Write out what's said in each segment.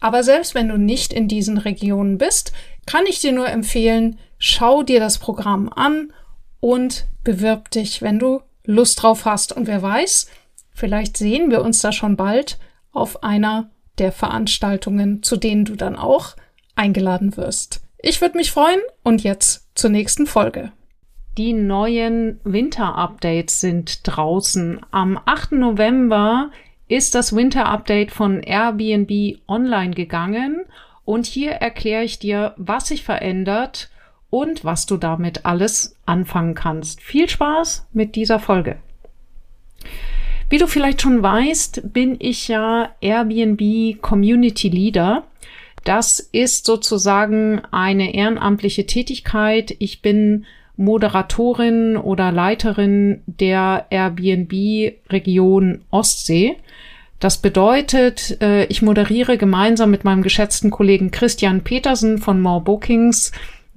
Aber selbst wenn du nicht in diesen Regionen bist, kann ich dir nur empfehlen, schau dir das Programm an und bewirb dich, wenn du Lust drauf hast. Und wer weiß, vielleicht sehen wir uns da schon bald auf einer der Veranstaltungen, zu denen du dann auch eingeladen wirst. Ich würde mich freuen und jetzt zur nächsten Folge. Die neuen Winter-Updates sind draußen. Am 8. November ist das Winter Update von Airbnb online gegangen und hier erkläre ich dir, was sich verändert und was du damit alles anfangen kannst. Viel Spaß mit dieser Folge. Wie du vielleicht schon weißt, bin ich ja Airbnb Community Leader. Das ist sozusagen eine ehrenamtliche Tätigkeit. Ich bin Moderatorin oder Leiterin der Airbnb Region Ostsee. Das bedeutet, äh, ich moderiere gemeinsam mit meinem geschätzten Kollegen Christian Petersen von More Bookings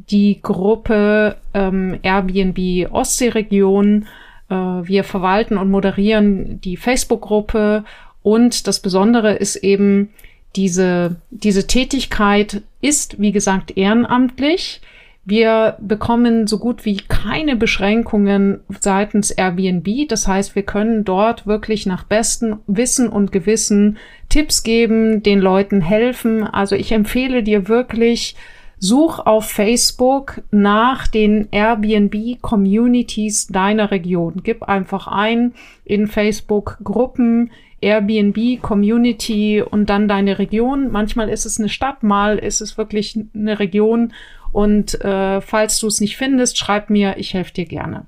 die Gruppe ähm, Airbnb Ostseeregion. Äh, wir verwalten und moderieren die Facebook-Gruppe und das Besondere ist eben, diese, diese Tätigkeit ist, wie gesagt, ehrenamtlich. Wir bekommen so gut wie keine Beschränkungen seitens Airbnb. Das heißt, wir können dort wirklich nach bestem Wissen und Gewissen Tipps geben, den Leuten helfen. Also ich empfehle dir wirklich, such auf Facebook nach den Airbnb Communities deiner Region. Gib einfach ein in Facebook Gruppen Airbnb Community und dann deine Region. Manchmal ist es eine Stadt, mal ist es wirklich eine Region und äh, falls du es nicht findest, schreib mir, ich helfe dir gerne.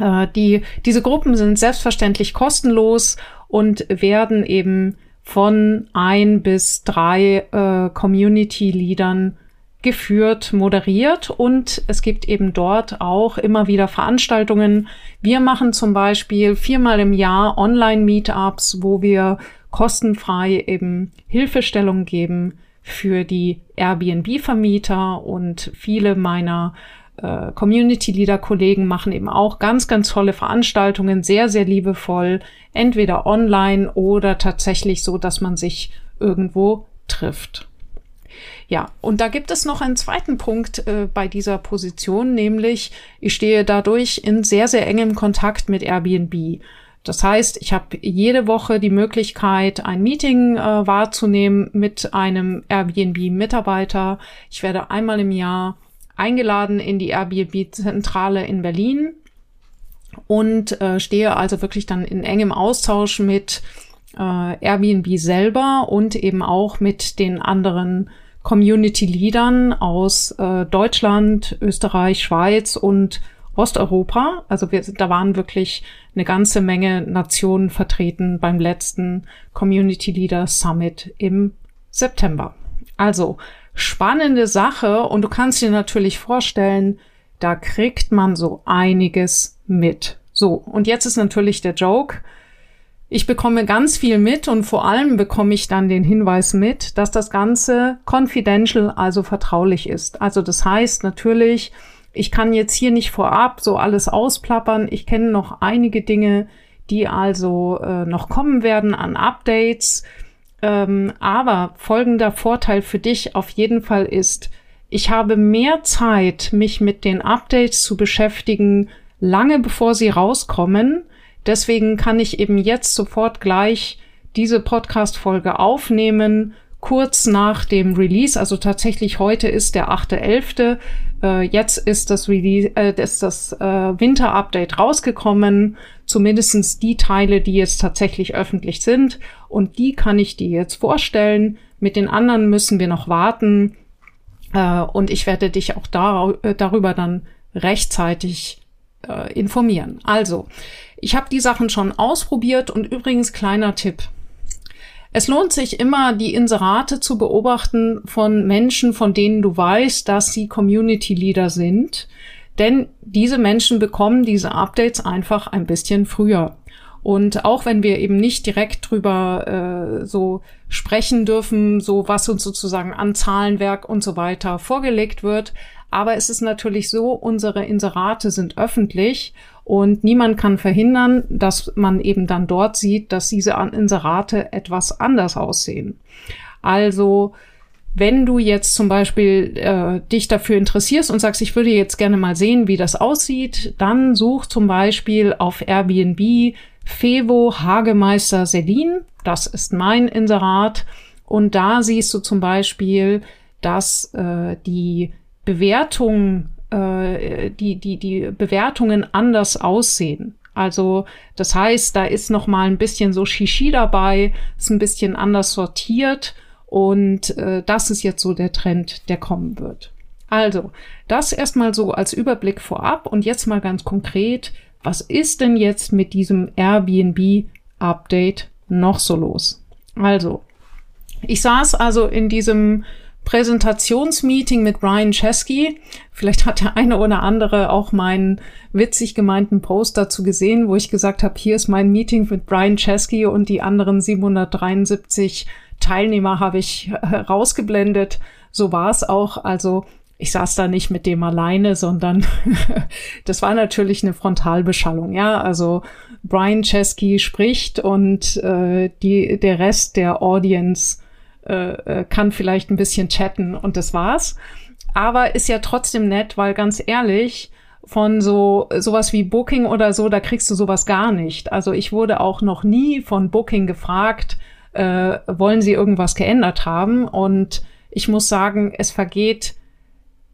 Äh, die, diese Gruppen sind selbstverständlich kostenlos und werden eben von ein bis drei äh, Community-Leadern geführt, moderiert und es gibt eben dort auch immer wieder Veranstaltungen. Wir machen zum Beispiel viermal im Jahr Online-Meetups, wo wir kostenfrei eben Hilfestellung geben für die Airbnb-Vermieter und viele meiner äh, Community Leader Kollegen machen eben auch ganz, ganz tolle Veranstaltungen, sehr, sehr liebevoll, entweder online oder tatsächlich so, dass man sich irgendwo trifft. Ja, und da gibt es noch einen zweiten Punkt äh, bei dieser Position, nämlich ich stehe dadurch in sehr, sehr engem Kontakt mit Airbnb. Das heißt, ich habe jede Woche die Möglichkeit, ein Meeting äh, wahrzunehmen mit einem Airbnb-Mitarbeiter. Ich werde einmal im Jahr eingeladen in die Airbnb-Zentrale in Berlin und äh, stehe also wirklich dann in engem Austausch mit äh, Airbnb selber und eben auch mit den anderen Community-Leadern aus äh, Deutschland, Österreich, Schweiz und Osteuropa. Also wir, da waren wirklich eine ganze Menge Nationen vertreten beim letzten Community Leader Summit im September. Also spannende Sache und du kannst dir natürlich vorstellen, da kriegt man so einiges mit. So, und jetzt ist natürlich der Joke. Ich bekomme ganz viel mit und vor allem bekomme ich dann den Hinweis mit, dass das Ganze confidential, also vertraulich ist. Also das heißt natürlich, ich kann jetzt hier nicht vorab so alles ausplappern. Ich kenne noch einige Dinge, die also äh, noch kommen werden an Updates. Ähm, aber folgender Vorteil für dich auf jeden Fall ist, ich habe mehr Zeit, mich mit den Updates zu beschäftigen, lange bevor sie rauskommen. Deswegen kann ich eben jetzt sofort gleich diese Podcast-Folge aufnehmen, kurz nach dem Release. Also tatsächlich heute ist der 8.11. Äh, jetzt ist das, Release, äh, ist das äh, Winter-Update rausgekommen, zumindestens die Teile, die jetzt tatsächlich öffentlich sind. Und die kann ich dir jetzt vorstellen. Mit den anderen müssen wir noch warten. Äh, und ich werde dich auch dar äh, darüber dann rechtzeitig äh, informieren. Also, ich habe die Sachen schon ausprobiert und übrigens kleiner Tipp. Es lohnt sich immer, die Inserate zu beobachten von Menschen, von denen du weißt, dass sie Community Leader sind. Denn diese Menschen bekommen diese Updates einfach ein bisschen früher. Und auch wenn wir eben nicht direkt drüber äh, so sprechen dürfen, so was uns sozusagen an Zahlenwerk und so weiter vorgelegt wird, aber es ist natürlich so, unsere Inserate sind öffentlich und niemand kann verhindern, dass man eben dann dort sieht, dass diese Inserate etwas anders aussehen. Also wenn du jetzt zum Beispiel äh, dich dafür interessierst und sagst, ich würde jetzt gerne mal sehen, wie das aussieht, dann such zum Beispiel auf Airbnb Fevo Hagemeister Selin. Das ist mein Inserat. Und da siehst du zum Beispiel, dass äh, die Bewertung äh, die, die, die Bewertungen anders aussehen. Also das heißt, da ist noch mal ein bisschen so Shishi dabei, ist ein bisschen anders sortiert und äh, das ist jetzt so der Trend, der kommen wird. Also, das erstmal so als Überblick vorab und jetzt mal ganz konkret, was ist denn jetzt mit diesem Airbnb Update noch so los? Also, ich saß also in diesem Präsentationsmeeting mit Brian Chesky. Vielleicht hat der eine oder andere auch meinen witzig gemeinten Post dazu gesehen, wo ich gesagt habe, hier ist mein Meeting mit Brian Chesky und die anderen 773 Teilnehmer habe ich äh, rausgeblendet. So war es auch. Also ich saß da nicht mit dem alleine, sondern das war natürlich eine Frontalbeschallung. Ja, also Brian Chesky spricht und äh, die, der Rest der Audience äh, äh, kann vielleicht ein bisschen chatten und das war's. Aber ist ja trotzdem nett, weil ganz ehrlich, von so sowas wie Booking oder so, da kriegst du sowas gar nicht. Also ich wurde auch noch nie von Booking gefragt, äh, wollen sie irgendwas geändert haben? Und ich muss sagen, es vergeht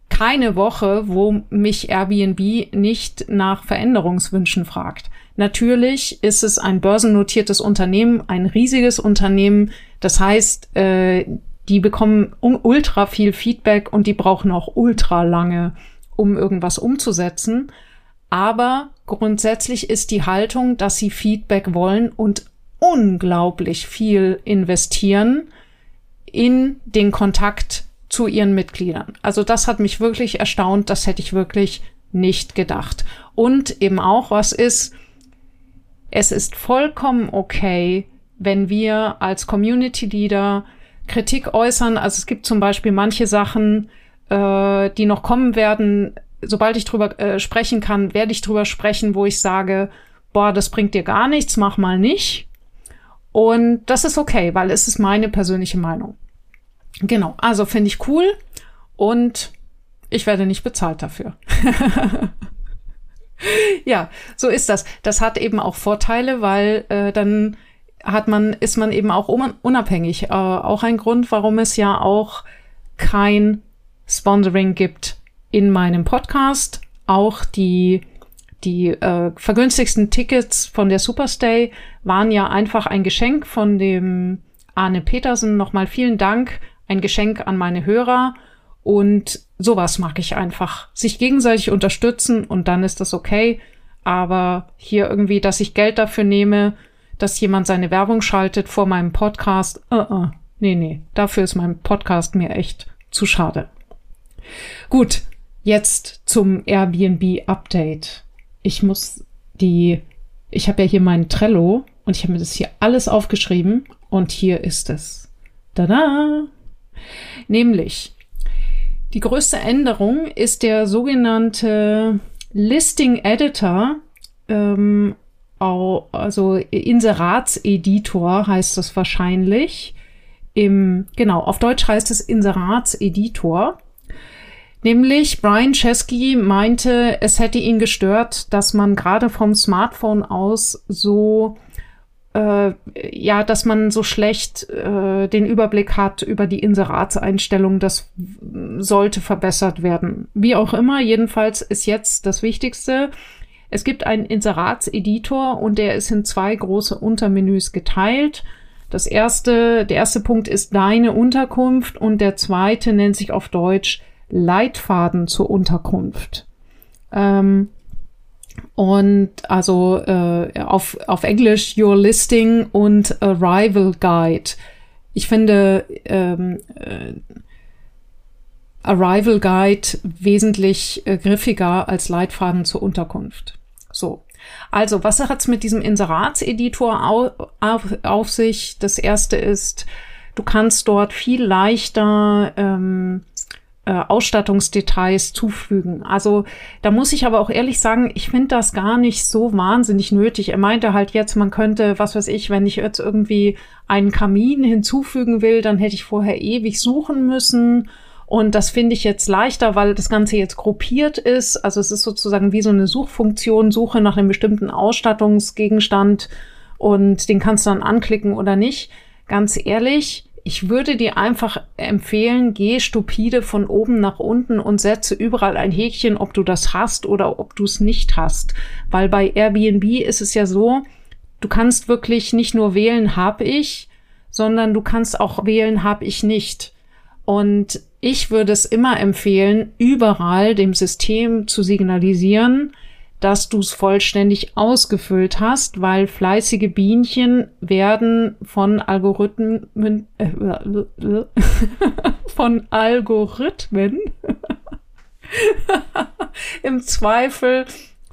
keine Woche, wo mich Airbnb nicht nach Veränderungswünschen fragt. Natürlich ist es ein börsennotiertes Unternehmen, ein riesiges Unternehmen. Das heißt, äh, die bekommen ultra viel Feedback und die brauchen auch ultra lange, um irgendwas umzusetzen. Aber grundsätzlich ist die Haltung, dass sie Feedback wollen und unglaublich viel investieren in den Kontakt zu ihren Mitgliedern. Also das hat mich wirklich erstaunt, das hätte ich wirklich nicht gedacht. Und eben auch, was ist, es ist vollkommen okay, wenn wir als Community Leader Kritik äußern. Also es gibt zum Beispiel manche Sachen, äh, die noch kommen werden. Sobald ich drüber äh, sprechen kann, werde ich drüber sprechen, wo ich sage, boah, das bringt dir gar nichts, mach mal nicht. Und das ist okay, weil es ist meine persönliche Meinung. Genau, also finde ich cool und ich werde nicht bezahlt dafür. ja, so ist das. Das hat eben auch Vorteile, weil äh, dann hat man, ist man eben auch unabhängig. Äh, auch ein Grund, warum es ja auch kein Sponsoring gibt in meinem Podcast. Auch die, die äh, vergünstigsten Tickets von der Superstay waren ja einfach ein Geschenk von dem Arne Petersen. Nochmal vielen Dank. Ein Geschenk an meine Hörer. Und sowas mag ich einfach. Sich gegenseitig unterstützen und dann ist das okay. Aber hier irgendwie, dass ich Geld dafür nehme, dass jemand seine Werbung schaltet vor meinem Podcast. Uh -uh. Nee, nee, dafür ist mein Podcast mir echt zu schade. Gut, jetzt zum Airbnb-Update. Ich muss die, ich habe ja hier meinen Trello und ich habe mir das hier alles aufgeschrieben und hier ist es. Tada! Nämlich, die größte Änderung ist der sogenannte Listing Editor ähm, also Inseratseditor heißt das wahrscheinlich. Im, genau, auf Deutsch heißt es Inseratseditor. Nämlich Brian Chesky meinte, es hätte ihn gestört, dass man gerade vom Smartphone aus so äh, ja, dass man so schlecht äh, den Überblick hat über die Inseratseinstellungen, das sollte verbessert werden. Wie auch immer, jedenfalls ist jetzt das Wichtigste, es gibt einen Inseratseditor und der ist in zwei große Untermenüs geteilt. Das erste, der erste Punkt ist deine Unterkunft und der zweite nennt sich auf Deutsch Leitfaden zur Unterkunft. Ähm, und also äh, auf, auf Englisch Your Listing und Arrival Guide. Ich finde ähm, äh, Arrival Guide wesentlich äh, griffiger als Leitfaden zur Unterkunft. So. Also, was hat's mit diesem Inseratseditor auf, auf, auf sich? Das erste ist, du kannst dort viel leichter ähm, äh, Ausstattungsdetails zufügen. Also da muss ich aber auch ehrlich sagen, ich finde das gar nicht so wahnsinnig nötig. Er meinte halt jetzt, man könnte, was weiß ich, wenn ich jetzt irgendwie einen Kamin hinzufügen will, dann hätte ich vorher ewig suchen müssen und das finde ich jetzt leichter, weil das Ganze jetzt gruppiert ist. Also es ist sozusagen wie so eine Suchfunktion, Suche nach einem bestimmten Ausstattungsgegenstand und den kannst du dann anklicken oder nicht. Ganz ehrlich, ich würde dir einfach empfehlen, geh stupide von oben nach unten und setze überall ein Häkchen, ob du das hast oder ob du es nicht hast. Weil bei Airbnb ist es ja so, du kannst wirklich nicht nur wählen, hab ich, sondern du kannst auch wählen, hab ich nicht. Und ich würde es immer empfehlen, überall dem System zu signalisieren, dass du es vollständig ausgefüllt hast, weil fleißige Bienchen werden von Algorithmen äh, von Algorithmen im Zweifel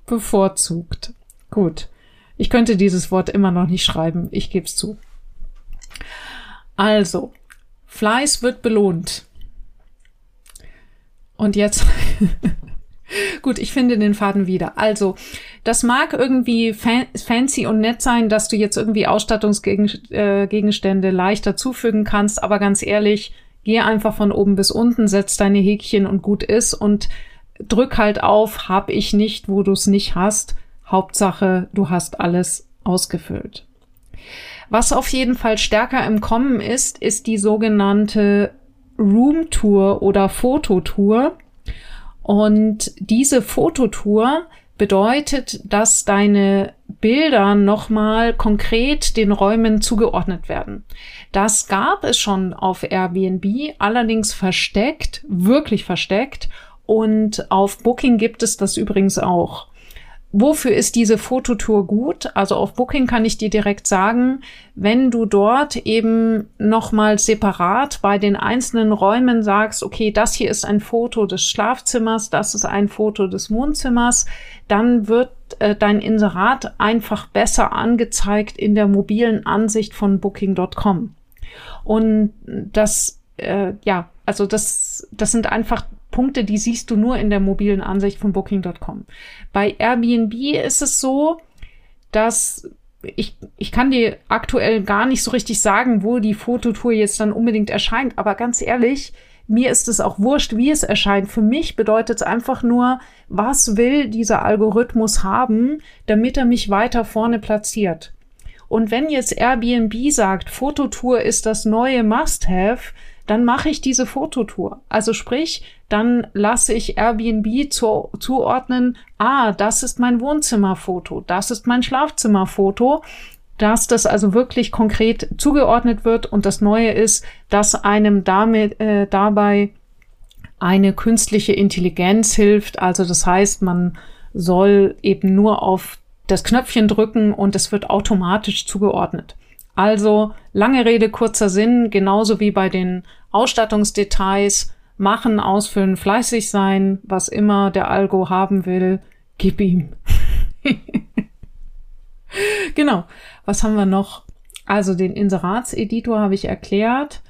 bevorzugt. Gut. Ich könnte dieses Wort immer noch nicht schreiben, ich gebe es zu. Also, Fleiß wird belohnt. Und jetzt, gut, ich finde den Faden wieder. Also, das mag irgendwie fan fancy und nett sein, dass du jetzt irgendwie Ausstattungsgegenstände äh, leichter zufügen kannst, aber ganz ehrlich, geh einfach von oben bis unten, setz deine Häkchen und gut ist und drück halt auf, hab ich nicht, wo du es nicht hast. Hauptsache, du hast alles ausgefüllt. Was auf jeden Fall stärker im Kommen ist, ist die sogenannte Roomtour oder Fototour. Und diese Fototour bedeutet, dass deine Bilder nochmal konkret den Räumen zugeordnet werden. Das gab es schon auf Airbnb, allerdings versteckt, wirklich versteckt. Und auf Booking gibt es das übrigens auch. Wofür ist diese Fototour gut? Also auf Booking kann ich dir direkt sagen, wenn du dort eben nochmal separat bei den einzelnen Räumen sagst, okay, das hier ist ein Foto des Schlafzimmers, das ist ein Foto des Wohnzimmers, dann wird äh, dein Inserat einfach besser angezeigt in der mobilen Ansicht von Booking.com. Und das, äh, ja, also das, das sind einfach Punkte, die siehst du nur in der mobilen Ansicht von Booking.com. Bei Airbnb ist es so, dass ich, ich kann dir aktuell gar nicht so richtig sagen, wo die Fototour jetzt dann unbedingt erscheint, aber ganz ehrlich, mir ist es auch wurscht, wie es erscheint. Für mich bedeutet es einfach nur, was will dieser Algorithmus haben, damit er mich weiter vorne platziert. Und wenn jetzt Airbnb sagt, Fototour ist das neue Must-Have, dann mache ich diese Fototour. Also sprich, dann lasse ich Airbnb zu, zuordnen, ah, das ist mein Wohnzimmerfoto, das ist mein Schlafzimmerfoto, dass das also wirklich konkret zugeordnet wird und das Neue ist, dass einem damit äh, dabei eine künstliche Intelligenz hilft. Also das heißt, man soll eben nur auf das Knöpfchen drücken und es wird automatisch zugeordnet. Also lange Rede, kurzer Sinn, genauso wie bei den Ausstattungsdetails, machen, ausfüllen, fleißig sein, was immer der Algo haben will, gib ihm. genau. Was haben wir noch? Also den Inseratseditor habe ich erklärt.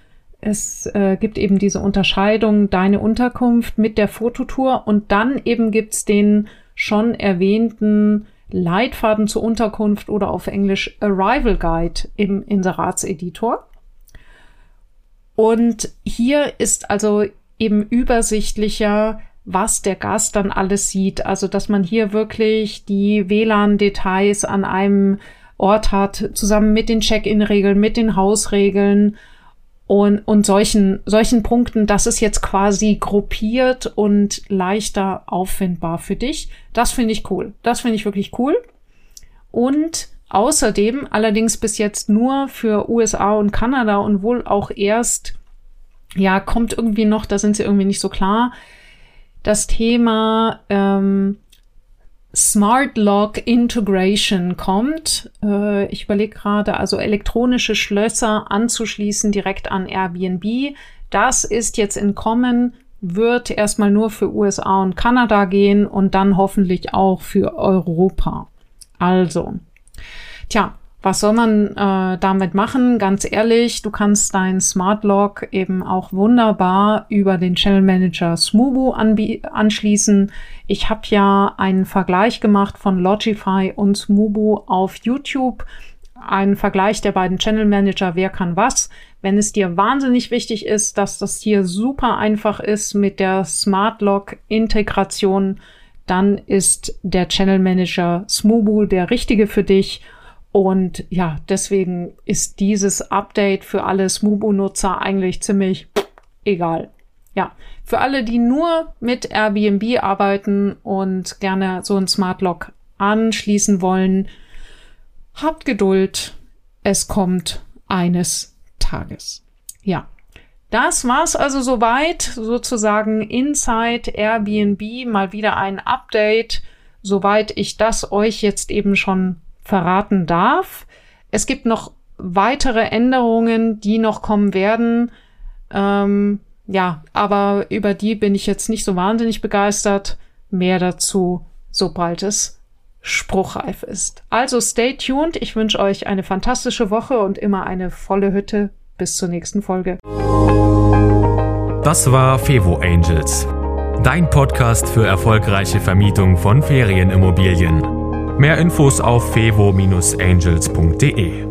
Es äh, gibt eben diese Unterscheidung, deine Unterkunft mit der Fototour und dann eben gibt's den schon erwähnten Leitfaden zur Unterkunft oder auf Englisch Arrival Guide im Inseratseditor. Und hier ist also eben übersichtlicher, was der Gast dann alles sieht. Also, dass man hier wirklich die WLAN-Details an einem Ort hat, zusammen mit den Check-in-Regeln, mit den Hausregeln und, und solchen, solchen Punkten. Das ist jetzt quasi gruppiert und leichter auffindbar für dich. Das finde ich cool. Das finde ich wirklich cool. Und außerdem, allerdings bis jetzt nur für USA und Kanada und wohl auch erst, ja, kommt irgendwie noch, da sind sie irgendwie nicht so klar, das Thema ähm, Smart Lock Integration kommt. Äh, ich überlege gerade, also elektronische Schlösser anzuschließen direkt an Airbnb. Das ist jetzt in Kommen, wird erstmal nur für USA und Kanada gehen und dann hoffentlich auch für Europa. Also, tja, was soll man äh, damit machen? Ganz ehrlich, du kannst dein Smart Lock eben auch wunderbar über den Channel Manager Smubu anschließen. Ich habe ja einen Vergleich gemacht von Logify und Smubu auf YouTube. Einen Vergleich der beiden Channel Manager, wer kann was. Wenn es dir wahnsinnig wichtig ist, dass das hier super einfach ist mit der Smart Lock Integration, dann ist der Channel Manager Smubu der richtige für dich. Und ja, deswegen ist dieses Update für alle Smubo-Nutzer eigentlich ziemlich egal. Ja, für alle, die nur mit Airbnb arbeiten und gerne so ein Smart Lock anschließen wollen, habt Geduld. Es kommt eines Tages. Ja. Das war's also soweit, sozusagen Inside Airbnb, mal wieder ein Update, soweit ich das euch jetzt eben schon verraten darf. Es gibt noch weitere Änderungen, die noch kommen werden. Ähm, ja, aber über die bin ich jetzt nicht so wahnsinnig begeistert. Mehr dazu, sobald es spruchreif ist. Also stay tuned. Ich wünsche euch eine fantastische Woche und immer eine volle Hütte. Bis zur nächsten Folge. Das war Fevo Angels, dein Podcast für erfolgreiche Vermietung von Ferienimmobilien. Mehr Infos auf fevo-angels.de.